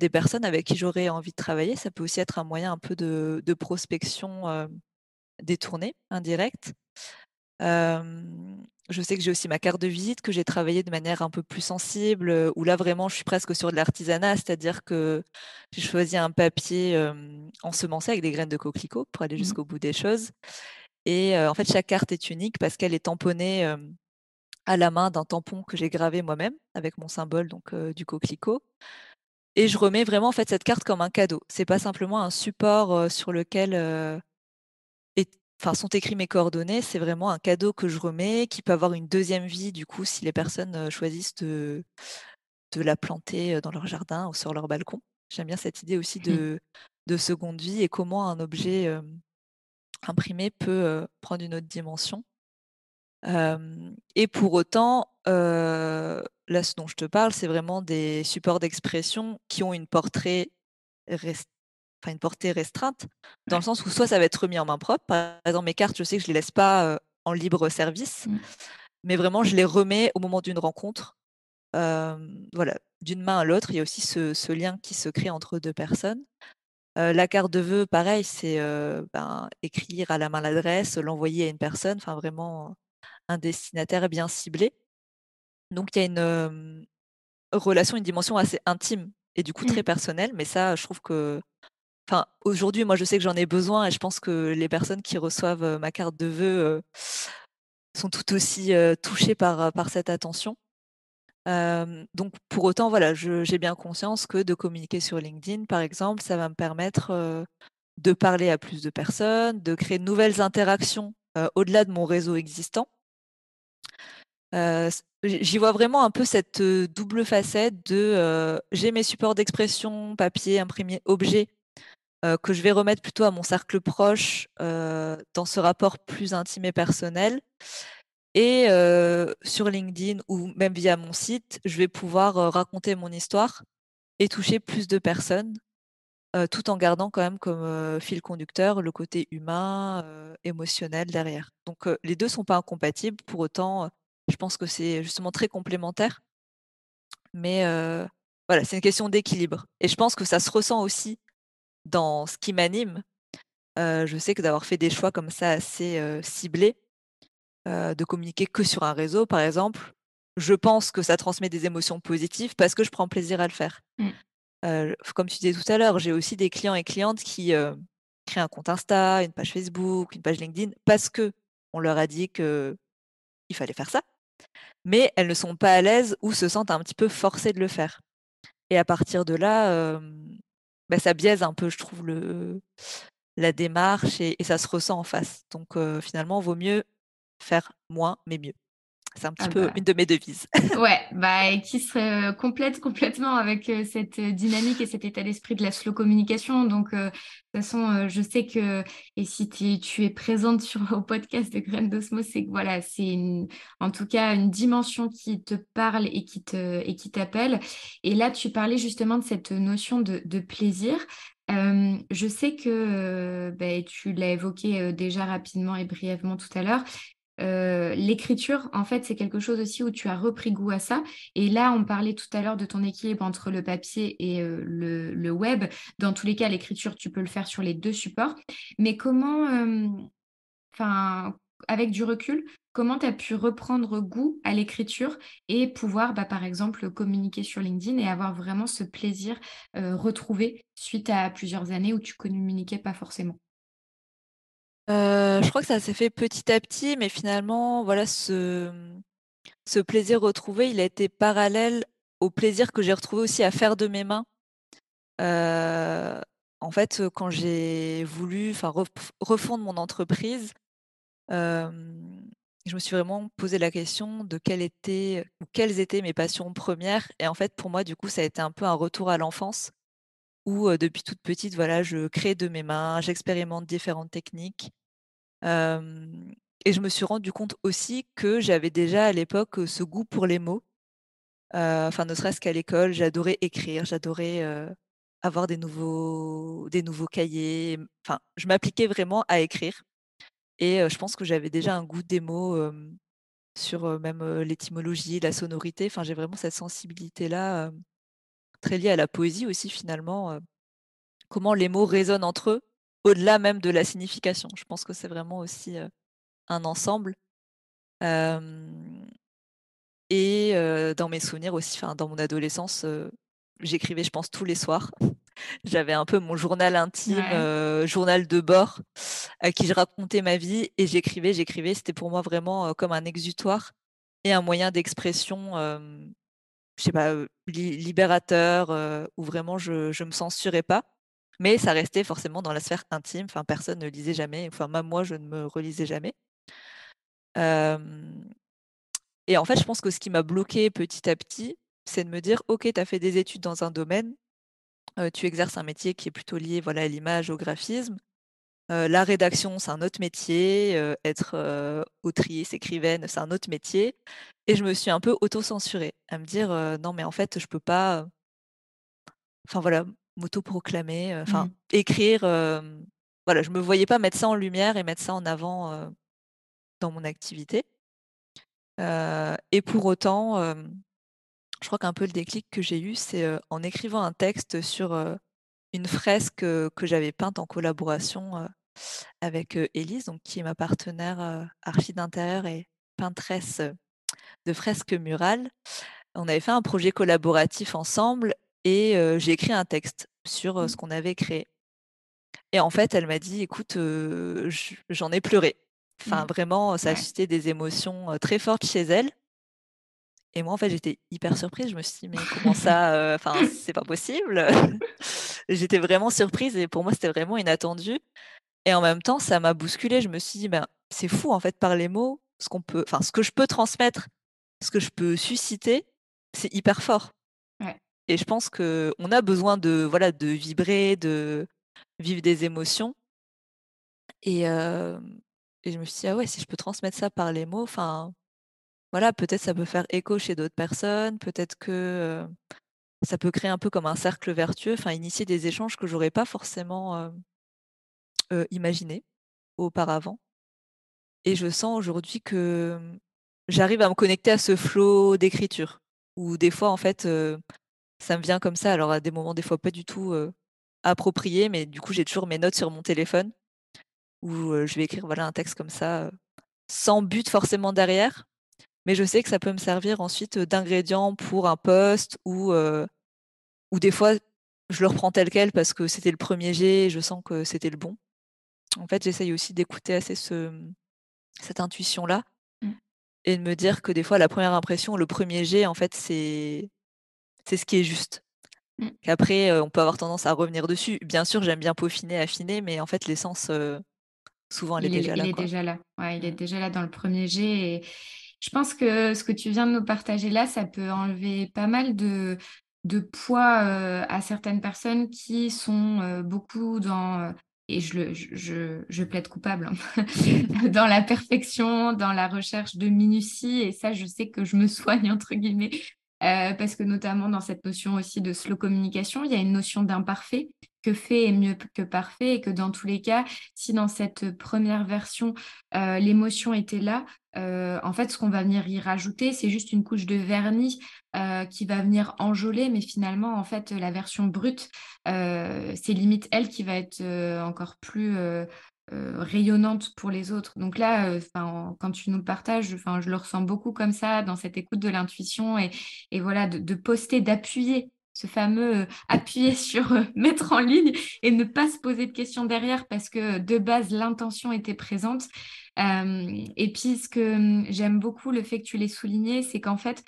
des personnes avec qui j'aurais envie de travailler. Ça peut aussi être un moyen un peu de de prospection, détournée, indirecte. je sais que j'ai aussi ma carte de visite que j'ai travaillée de manière un peu plus sensible, où là vraiment je suis presque sur de l'artisanat, c'est-à-dire que j'ai choisi un papier, ensemencé avec des graines de coquelicot pour aller Mmh. jusqu'au bout des choses et en fait chaque carte est unique parce qu'elle est tamponnée, à la main d'un tampon que j'ai gravé moi-même avec mon symbole donc du coquelicot et je remets vraiment en fait cette carte comme un cadeau. C'est pas simplement un support, sur lequel, enfin, sont écrits mes coordonnées, c'est vraiment un cadeau que je remets, qui peut avoir une deuxième vie du coup si les personnes, choisissent de de la planter, dans leur jardin ou sur leur balcon. J'aime bien cette idée aussi de de seconde vie et comment un objet, imprimé peut, prendre une autre dimension. Et pour autant, là, ce dont je te parle, c'est vraiment des supports d'expression qui ont une portée rest enfin une portée restreinte, dans le sens où soit ça va être remis en main propre. Par exemple, mes cartes, je sais que je les laisse pas, en libre service, Mmh. mais vraiment je les remets au moment d'une rencontre. Voilà, d'une main à l'autre, il y a aussi ce ce lien qui se crée entre 2 personnes. Heu, la carte de vœux, pareil, c'est, heu, ben, écrire à la main l'adresse, l'envoyer à une personne, enfin vraiment un destinataire bien ciblé. Donc il y a une, relation, une dimension assez intime et du coup très Mmh. personnelle, mais ça, je trouve que enfin, aujourd'hui, moi, je sais que j'en ai besoin et je pense que les personnes qui reçoivent, ma carte de vœux, sont tout aussi, touchées par cette attention. Donc pour autant, voilà, j'ai bien conscience que de communiquer sur LinkedIn, par exemple, ça va me permettre, de parler à plus de personnes, de créer de nouvelles interactions, au-delà de mon réseau existant. J'y vois vraiment un peu cette, double facette de, j'ai mes supports d'expression, papier, imprimé, objet, que je vais remettre plutôt à mon cercle proche, dans ce rapport plus intime et personnel et heu, sur LinkedIn ou même via mon site, je vais pouvoir, heu, raconter mon histoire et toucher plus de personnes, heu, tout en gardant quand même comme, fil conducteur le côté humain, émotionnel derrière. Donc les 2 sont pas incompatibles, pour autant, je pense que c'est justement très complémentaire. Mais voilà, c'est une question d'équilibre et je pense que ça se ressent aussi dans ce qui m'anime. Je sais que d'avoir fait des choix comme ça assez, ciblés, heu, de communiquer que sur un réseau par exemple, je pense que ça transmet des émotions positives parce que je prends plaisir à le faire. Mmh. Heu, comme tu disais tout à l'heure, j'ai aussi des clients et clientes qui, heu, créent un compte Insta, une page Facebook, une page LinkedIn parce qu'on leur a dit qu'il fallait faire ça, mais elles ne sont pas à l'aise ou se sentent un petit peu forcées de le faire et à partir de là, bah, ça biaise un peu je trouve le la démarche et et ça se ressent en face. Donc finalement vaut mieux faire moins mais mieux. C'est un petit Ah peu bah une de mes devises. Ouais, bah et qui se complète complètement avec, cette, dynamique et cet état d'esprit de la slow communication donc de toute façon, je sais que et si tu es tu es présente sur au podcast de Graines d'Osmose, c'est que voilà, c'est en tout cas une dimension qui te parle et qui te et qui t'appelle et là, tu parlais justement de cette notion de de plaisir. Je sais que, beh, tu l'as évoqué, déjà rapidement et brièvement tout à l'heure, Heu, l'écriture, en fait, c'est quelque chose aussi où tu as repris goût à ça et là, on parlait tout à l'heure de ton équilibre entre le papier et heu, le web. Dans tous les cas, l'écriture, tu peux le faire sur les 2 supports. Mais comment, enfin, avec du recul, comment tu as pu reprendre goût à l'écriture et pouvoir, bah, par exemple, communiquer sur LinkedIn et avoir vraiment ce plaisir, retrouvé suite à plusieurs années où tu communiquais pas forcément? Heu, je crois que ça s'est fait petit à petit, mais finalement, voilà, ce, plaisir retrouvé, il a été parallèle au plaisir que j'ai retrouvé aussi à faire de mes mains. Heu, en fait, quand j'ai voulu, refondre mon entreprise, hem, je me suis vraiment posé la question de quelles étaient mes passions premières et en fait, pour moi, du coup, ça a été un peu un retour à l'enfance où depuis toute petite, voilà, je crée de mes mains, j'expérimente différentes techniques. Et je me suis rendu compte aussi que j'avais déjà à l'époque ce goût pour les mots. Enfin, ne serait-ce qu'à l'école, j'adorais écrire, j'adorais avoir des nouveaux, des nouveaux cahiers. Enfin, je m'appliquais vraiment à écrire. Et je pense que j'avais déjà un goût des mots sur même l'étymologie, la sonorité. Enfin, j'ai vraiment cette sensibilité-là, très liée à la poésie aussi finalement. comment les mots résonnent entre eux, au-delà même de la signification. Je pense que c'est vraiment aussi un ensemble. et dans mes souvenirs aussi, enfin, dans mon adolescence, j'écrivais, je pense, tous les soirs. J'avais un peu mon journal intime, journal de bord, à qui je racontais ma vie et j'écrivais, j'écrivais. C'était pour moi vraiment comme un exutoire et un moyen d'expression, je sais pas, libérateur, où vraiment je ne me censurais pas. Mais ça restait forcément dans la sphère intime. Personne ne lisait jamais. Enfin, même moi, je ne me relisais jamais. et en fait, je pense que ce qui m'a bloqué petit à petit, c'est de me dire, OK, tu as fait des études dans un domaine, tu exerces un métier qui est plutôt lié voilà, à l'image, au graphisme. la rédaction, c'est un autre métier. être autrice, écrivaine, c'est un autre métier. Et je me suis un peu auto-censurée, à me dire, non, mais en fait, je peux pas, enfin voilà, m'auto-proclamer, enfin, mmh. écrire. voilà, je me voyais pas mettre ça en lumière et mettre ça en avant dans mon activité. et pour autant, je crois qu'un peu le déclic que j'ai eu, c'est en écrivant un texte sur une fresque que j'avais peinte en collaboration avec Élise, donc qui est ma partenaire archi d'intérieur et peintresse de fresques murales. On avait fait un projet collaboratif ensemble et j'ai écrit un texte sur mmh. ce qu'on avait créé. Et en fait, elle m'a dit, écoute, j'en ai pleuré. Enfin, Mmh. vraiment, ça a suscité des émotions très fortes chez elle. Et moi, en fait, j'étais hyper surprise. Je me suis dit: «Mais comment ça, enfin, c'est pas possible?» J'étais vraiment surprise et pour moi, c'était vraiment inattendu et en même temps, ça m'a bousculée. Je me suis dit: «Ben, c'est fou, en fait, par les mots, ce qu'on peut enfin, ce que je peux transmettre, ce que je peux susciter, c'est hyper fort». Et je pense qu'on a besoin de, voilà, de vibrer, de vivre des émotions et je me suis dit: «Ah ouais, si je peux transmettre ça par les mots, enfin, voilà, peut-être ça peut faire écho chez d'autres personnes, peut-être que, ça peut créer un peu comme un cercle vertueux, enfin initier des échanges que j'aurais pas forcément, heu, imaginés auparavant et je sens aujourd'hui que, j'arrive à me connecter à ce flot d'écriture où des fois, en fait, ça me vient comme ça, alors à des moments, des fois pas du tout, heu, appropriés, mais du coup, j'ai toujours mes notes sur mon téléphone où, je vais écrire, voilà, un texte comme ça, sans but forcément derrière, mais je sais que ça peut me servir ensuite, d'ingrédient pour un post ou, ou des fois, je le reprends tel quel parce que c'était le premier jet et je sens que c'était le bon. En fait, j'essaye aussi d'écouter assez ce, cette intuition-là Mmh. et de me dire que des fois, la première impression, le premier jet, en fait, c'est c'est ce qui est juste. Mmh. Qu'après, heu, on peut avoir tendance à revenir dessus. Bien sûr, j'aime bien peaufiner, affiner, mais en fait, l'essence, souvent, elle est Il est déjà il là, est quoi. déjà là. Ouais, il est Mmh. déjà là dans le premier jet et je pense que ce que tu viens de nous partager là, ça peut enlever pas mal de de poids, à certaines personnes qui sont, beaucoup dans, et je le je je je plaide coupable, hein, dans la perfection, dans la recherche de minutie et ça, je sais que je me «soigne» entre guillemets, heu, parce que notamment dans cette notion aussi de slow communication, il y a une notion d'imparfait, que fait est mieux que parfait et que dans tous les cas, si dans cette première version, heu, l'émotion était là, heu, en fait, ce qu'on va venir y rajouter, c'est juste une couche de vernis, qui va venir enjôler, mais finalement, en fait, la version brute, c'est limite elle qui va être, encore plus, rayonnante pour les autres. Donc là, enfin, quand tu nous partages, je le ressens beaucoup comme ça, dans cette écoute de l'intuition et voilà, de poster, d'appuyer, ce fameux, heu, appuyer sur, mettre en ligne et ne pas se poser de questions derrière parce que, de base, l'intention était présente. Et puis ce que, mmh, j'aime beaucoup, le fait que tu l'aies souligné, c'est qu'en fait,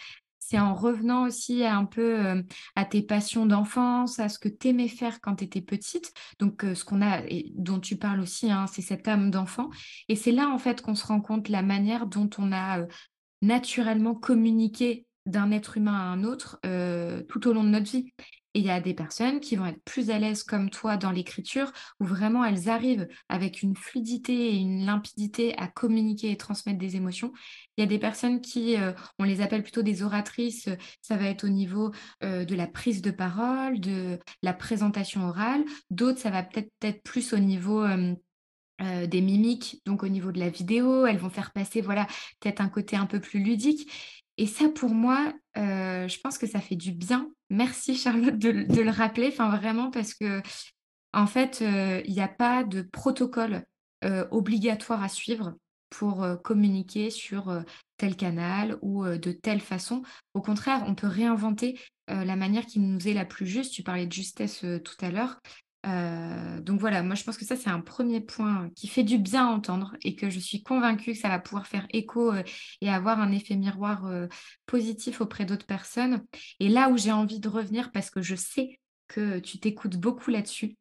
c'est en revenant aussi un peu, hem, à tes passions d'enfance, à ce que tu aimais faire quand tu étais petite. Donc, heu, ce qu'on a et dont tu parles aussi, hein, c'est cette âme d'enfant et c'est là, en fait, qu'on se rend compte la manière dont on a, heu, naturellement communiqué d'un être humain à un autre tout au long de notre vie. Et il y a des personnes qui vont être plus à l'aise comme toi dans l'écriture, où vraiment elles arrivent avec une fluidité et une limpidité à communiquer et transmettre des émotions. Il y a des personnes qui, on les appelle plutôt des oratrices, ça va être au niveau de la prise de parole, de la présentation orale. D'autres, ça va peut-être être plus au niveau... des mimiques, donc au niveau de la vidéo, elles vont faire passer voilà peut-être un côté un peu plus ludique. Et ça, pour moi, euh, je pense que ça fait du bien. Merci Charlotte de, le rappeler, enfin vraiment parce que en fait, euh, il n'y a pas de protocole euh, obligatoire à suivre pour communiquer sur tel canal ou de telle façon. Au contraire, on peut réinventer la manière qui nous est la plus juste. Tu parlais de justesse tout à l'heure. Euh, donc voilà, moi je pense que ça c'est un premier point qui fait du bien à entendre et que je suis convaincue que ça va pouvoir faire écho euh, et avoir un effet miroir euh, positif auprès d'autres personnes. Et là où j'ai envie de revenir, parce que je sais que tu t'écoutes beaucoup là-dessus,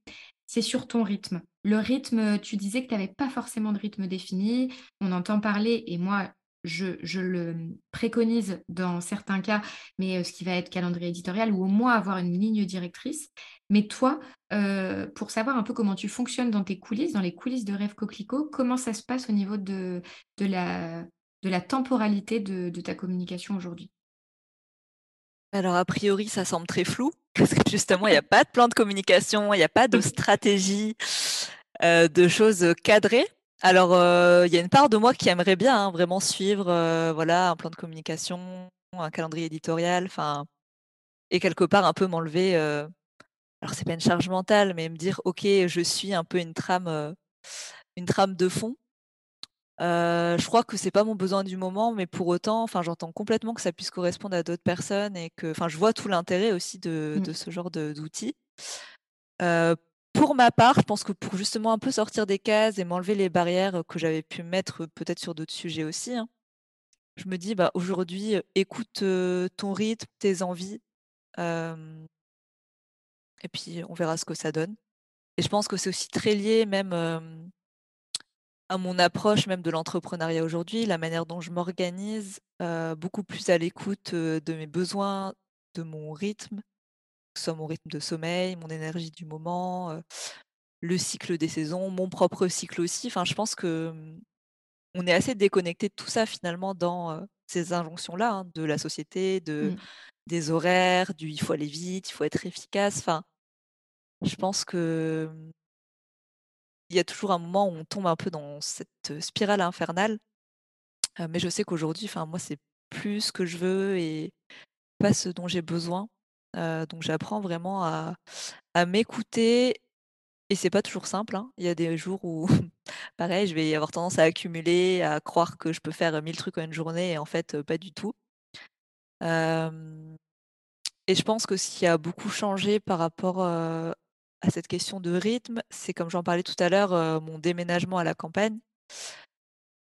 c'est sur ton rythme. Le rythme, tu disais que tu n'avais pas forcément de rythme défini, on entend parler et moi je, le préconise dans certains cas, mais ce qui va être calendrier éditorial ou au moins avoir une ligne directrice. Mais toi, pour savoir un peu comment tu fonctionnes dans tes coulisses, dans les coulisses de Rêve Coquelicot, comment ça se passe au niveau de, de, la, de la temporalité de, ta communication aujourd'hui? Alors, a priori, ça semble très flou, parce que justement, il n'y a pas de plan de communication, il n'y a pas de stratégie, de choses cadrées. Alors, il y a une part de moi qui aimerait bien hein, vraiment suivre, voilà, un plan de communication, un calendrier éditorial, enfin, et quelque part un peu m'enlever. alors c'est pas une charge mentale, mais me dire, ok, je suis un peu une trame, une trame de fond. je crois que c'est pas mon besoin du moment, mais pour autant, enfin, j'entends complètement que ça puisse correspondre à d'autres personnes et que, enfin, je vois tout l'intérêt aussi de, mmh. de ce genre d'outils. Pour ma part, je pense que pour justement un peu sortir des cases et m'enlever les barrières que j'avais pu mettre peut-être sur d'autres sujets aussi, hein, je me dis bah, aujourd'hui, écoute ton rythme, tes envies, et puis on verra ce que ça donne. Et je pense que c'est aussi très lié même à mon approche même de l'entrepreneuriat aujourd'hui, la manière dont je m'organise, beaucoup plus à l'écoute de mes besoins, de mon rythme, soit mon rythme de sommeil, mon énergie du moment, le cycle des saisons, mon propre cycle aussi. Enfin, je pense que mmh, on est assez déconnecté de tout ça finalement dans ces injonctions-là, hein, de la société, de, mmh. des horaires, du il faut aller vite, il faut être efficace. Enfin, je pense que mmh, il y a toujours un moment où on tombe un peu dans cette spirale infernale. mais je sais qu'aujourd'hui, enfin moi, c'est plus ce que je veux et pas ce dont j'ai besoin donc j'apprends vraiment à, m'écouter et c'est pas toujours simple. Hein. Il y a des jours où, pareil, je vais avoir tendance à accumuler, à croire que je peux faire mille trucs en une journée et en fait, pas du tout. et je pense que ce qui a beaucoup changé par rapport à cette question de rythme, c'est comme j'en parlais tout à l'heure, mon déménagement à la campagne,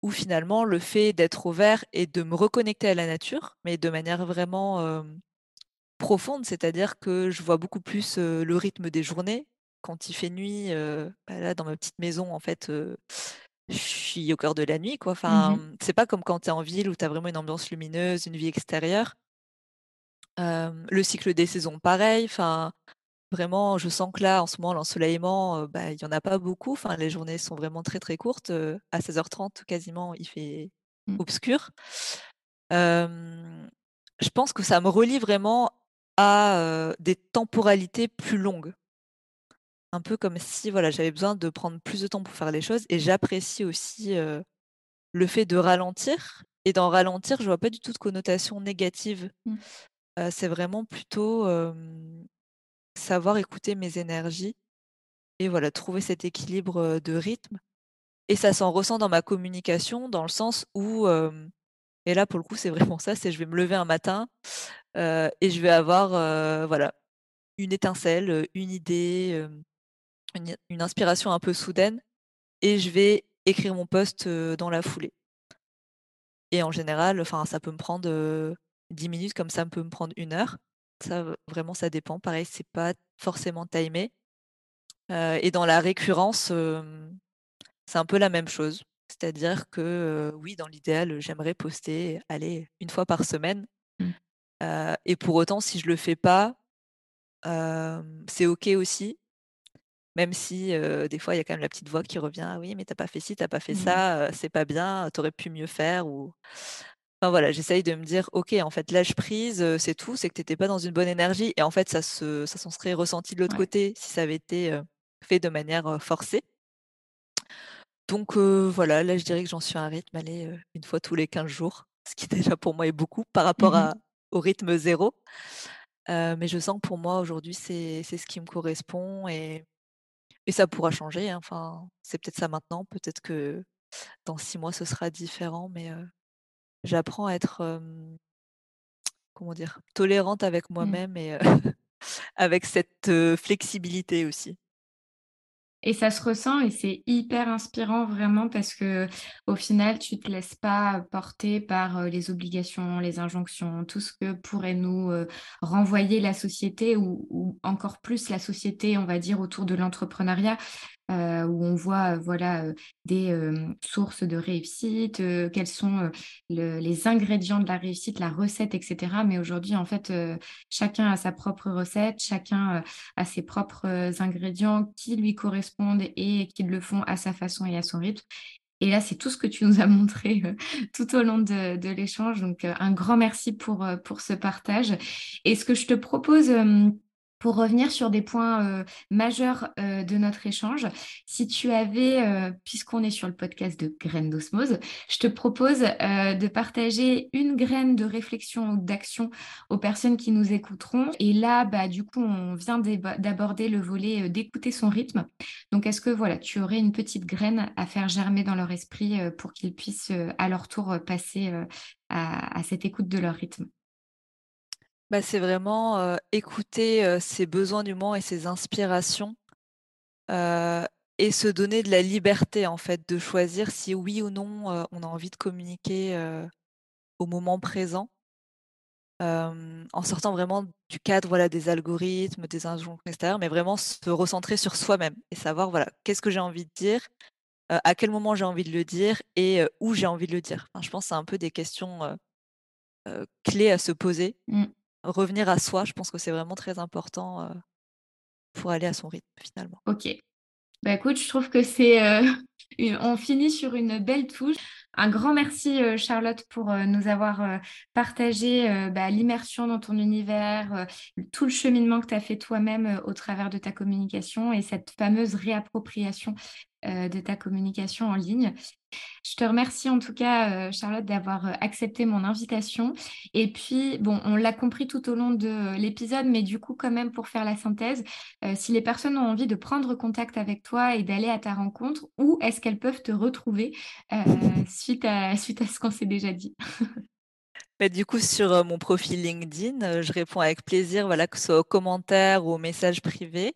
où finalement le fait d'être au vert et de me reconnecter à la nature, mais de manière vraiment profonde, c'est-à-dire que je vois beaucoup plus le rythme des journées. Quand il fait nuit, bah là, dans ma petite maison, en fait, je suis au cœur de la nuit. Quoi. Enfin, mmh C'est pas comme quand tu es en ville où tu as vraiment une ambiance lumineuse, une vie extérieure. le cycle des saisons, pareil. Enfin, vraiment, je sens que là, en ce moment, l'ensoleillement, bah, il n'y en a pas beaucoup. Enfin, les journées sont vraiment très très courtes. à 16h30, quasiment, il fait mmh. obscur. je pense que ça me relie vraiment à des temporalités plus longues. Un peu comme si voilà, j'avais besoin de prendre plus de temps pour faire les choses et j'apprécie aussi le fait de ralentir. Et dans ralentir, je vois pas du tout de connotation négative. Mmh. c'est vraiment plutôt savoir écouter mes énergies et voilà, trouver cet équilibre de rythme. Et ça s'en ressent dans ma communication, dans le sens où, et là pour le coup c'est vraiment ça, c'est je vais me lever un matin, et je vais avoir voilà, une étincelle, une idée, une, inspiration un peu soudaine et je vais écrire mon post dans la foulée. Et en général, enfin, ça peut me prendre 10 minutes comme ça peut me prendre une heure. Ça, vraiment, ça dépend. Pareil, c'est pas forcément timé. et dans la récurrence, c'est un peu la même chose. C'est-à-dire que oui, dans l'idéal, j'aimerais poster, allez, une fois par semaine. Mmh. et pour autant, si je le fais pas, c'est OK aussi. Même si, des fois, il y a quand même la petite voix qui revient: «Ah oui, mais t'as pas fait ci, t'as pas fait mmh ça, c'est pas bien, tu aurais pu mieux faire» ou enfin voilà, j'essaye de me dire: «OK, en fait, lâche prise, c'est tout, c'est que tu pas dans une bonne énergie» et en fait, ça se ça s'en serait ressenti de l'autre côté si ça avait été, fait de manière, forcée. Donc voilà, là, je dirais que j'en suis à un rythme, allez, une fois tous les 15 jours, ce qui déjà pour moi est beaucoup par rapport mmh au rythme zéro. mais je sens que pour moi aujourd'hui, c'est ce qui me correspond et et ça pourra changer, hein. enfin, c'est peut-être ça maintenant, peut-être que dans six mois ce sera différent, mais j'apprends à être, comment dire? Tolérante avec mmh. moi-même et avec cette, flexibilité aussi. Et ça se ressent et c'est hyper inspirant vraiment parce que au final, tu te laisses pas porter par les obligations, les injonctions, tout ce que pourrait nous renvoyer la société ou, ou, encore plus la société, on va dire, autour de l'entrepreneuriat. Euh, où on voit voilà, euh, des euh, sources de réussite, quels sont les ingrédients de la réussite, la recette, etc. Mais aujourd'hui, en fait, chacun a sa propre recette, chacun a ses propres ingrédients qui lui correspondent et qui le font à sa façon et à son rythme. Et là, c'est tout ce que tu nous as montré tout au long de, l'échange. Donc, un grand merci pour, pour ce partage. Et ce que je te propose pour revenir sur des points euh, majeurs euh, de notre échange, si tu avais, euh, puisqu'on est sur le podcast de Graines d'osmose, je te propose de partager une graine de réflexion ou d'action aux personnes qui nous écouteront. Et là, bah, du coup, on vient d'aborder le volet d'écouter son rythme. Donc, est-ce que voilà, tu aurais une petite graine à faire germer dans leur esprit pour qu'ils puissent à leur tour passer à cette écoute de leur rythme? Bah, c'est vraiment, écouter, ses besoins du moment et ses inspirations, et se donner de la liberté, en fait, de choisir si oui ou non, on a envie de communiquer, au moment présent. en sortant vraiment du cadre, voilà, des algorithmes, des injonctions extérieures, mais vraiment se recentrer sur soi-même et savoir, voilà, qu'est-ce que j'ai envie de dire, à quel moment j'ai envie de le dire et où j'ai envie de le dire. je pense c'est un peu des questions, clés à se poser. Mmh revenir à soi, je pense que c'est vraiment très important pour aller à son rythme finalement. Ok. Bah écoute, je trouve que c'est. on finit sur une belle touche. Un grand merci Charlotte pour nous avoir partagé bah, l'immersion dans ton univers, tout le cheminement que tu as fait toi-même au travers de ta communication et cette fameuse réappropriation de ta communication en ligne. Je te remercie en tout cas, Charlotte, d'avoir accepté mon invitation. Et puis, bon, on l'a compris tout au long de l'épisode, mais du coup, quand même, pour faire la synthèse, si les personnes ont envie de prendre contact avec toi et d'aller à ta rencontre, où est-ce qu'elles peuvent te retrouver suite, à, suite à ce qu'on s'est déjà dit? Bah, du coup, sur mon profil LinkedIn, je réponds avec plaisir, voilà, que ce soit aux commentaires ou aux messages privés.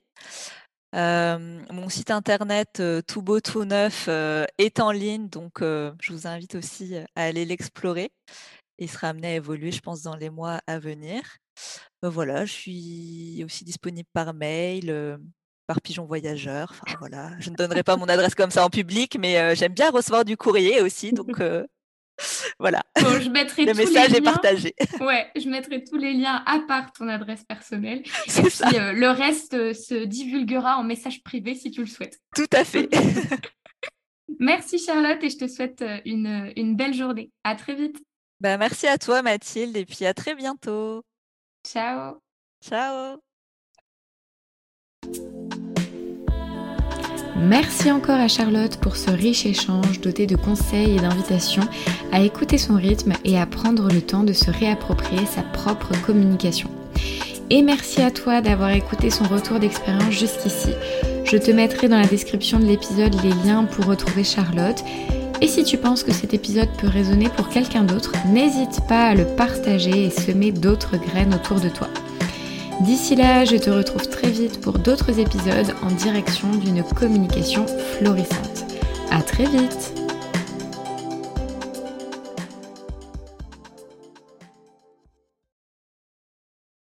Mon site internet tout beau, tout neuf est en ligne, donc je vous invite aussi à aller l'explorer. Il sera amené à évoluer, je pense, dans les mois à venir. voilà, je suis aussi disponible par mail, par pigeon voyageur. Enfin, voilà. Je ne donnerai pas mon adresse comme ça en public, mais j'aime bien recevoir du courrier aussi. Donc voilà. je mettrai le message est partagé. Ouais, je mettrai tous les liens à part ton adresse personnelle. Et puis le reste se divulguera en message privé si tu le souhaites. Tout à fait. merci Charlotte et je te souhaite une, une belle journée. À très vite. Bah, merci à toi Mathilde et puis à très bientôt. Ciao. Ciao. Merci encore à Charlotte pour ce riche échange doté de conseils et d'invitations à écouter son rythme et à prendre le temps de se réapproprier sa propre communication. Et merci à toi d'avoir écouté son retour d'expérience jusqu'ici. Je te mettrai dans la description de l'épisode les liens pour retrouver Charlotte. Et si tu penses que cet épisode peut résonner pour quelqu'un d'autre, n'hésite pas à le partager et semer d'autres graines autour de toi. D'ici là, je te retrouve très vite pour d'autres épisodes en direction d'une communication florissante. À très vite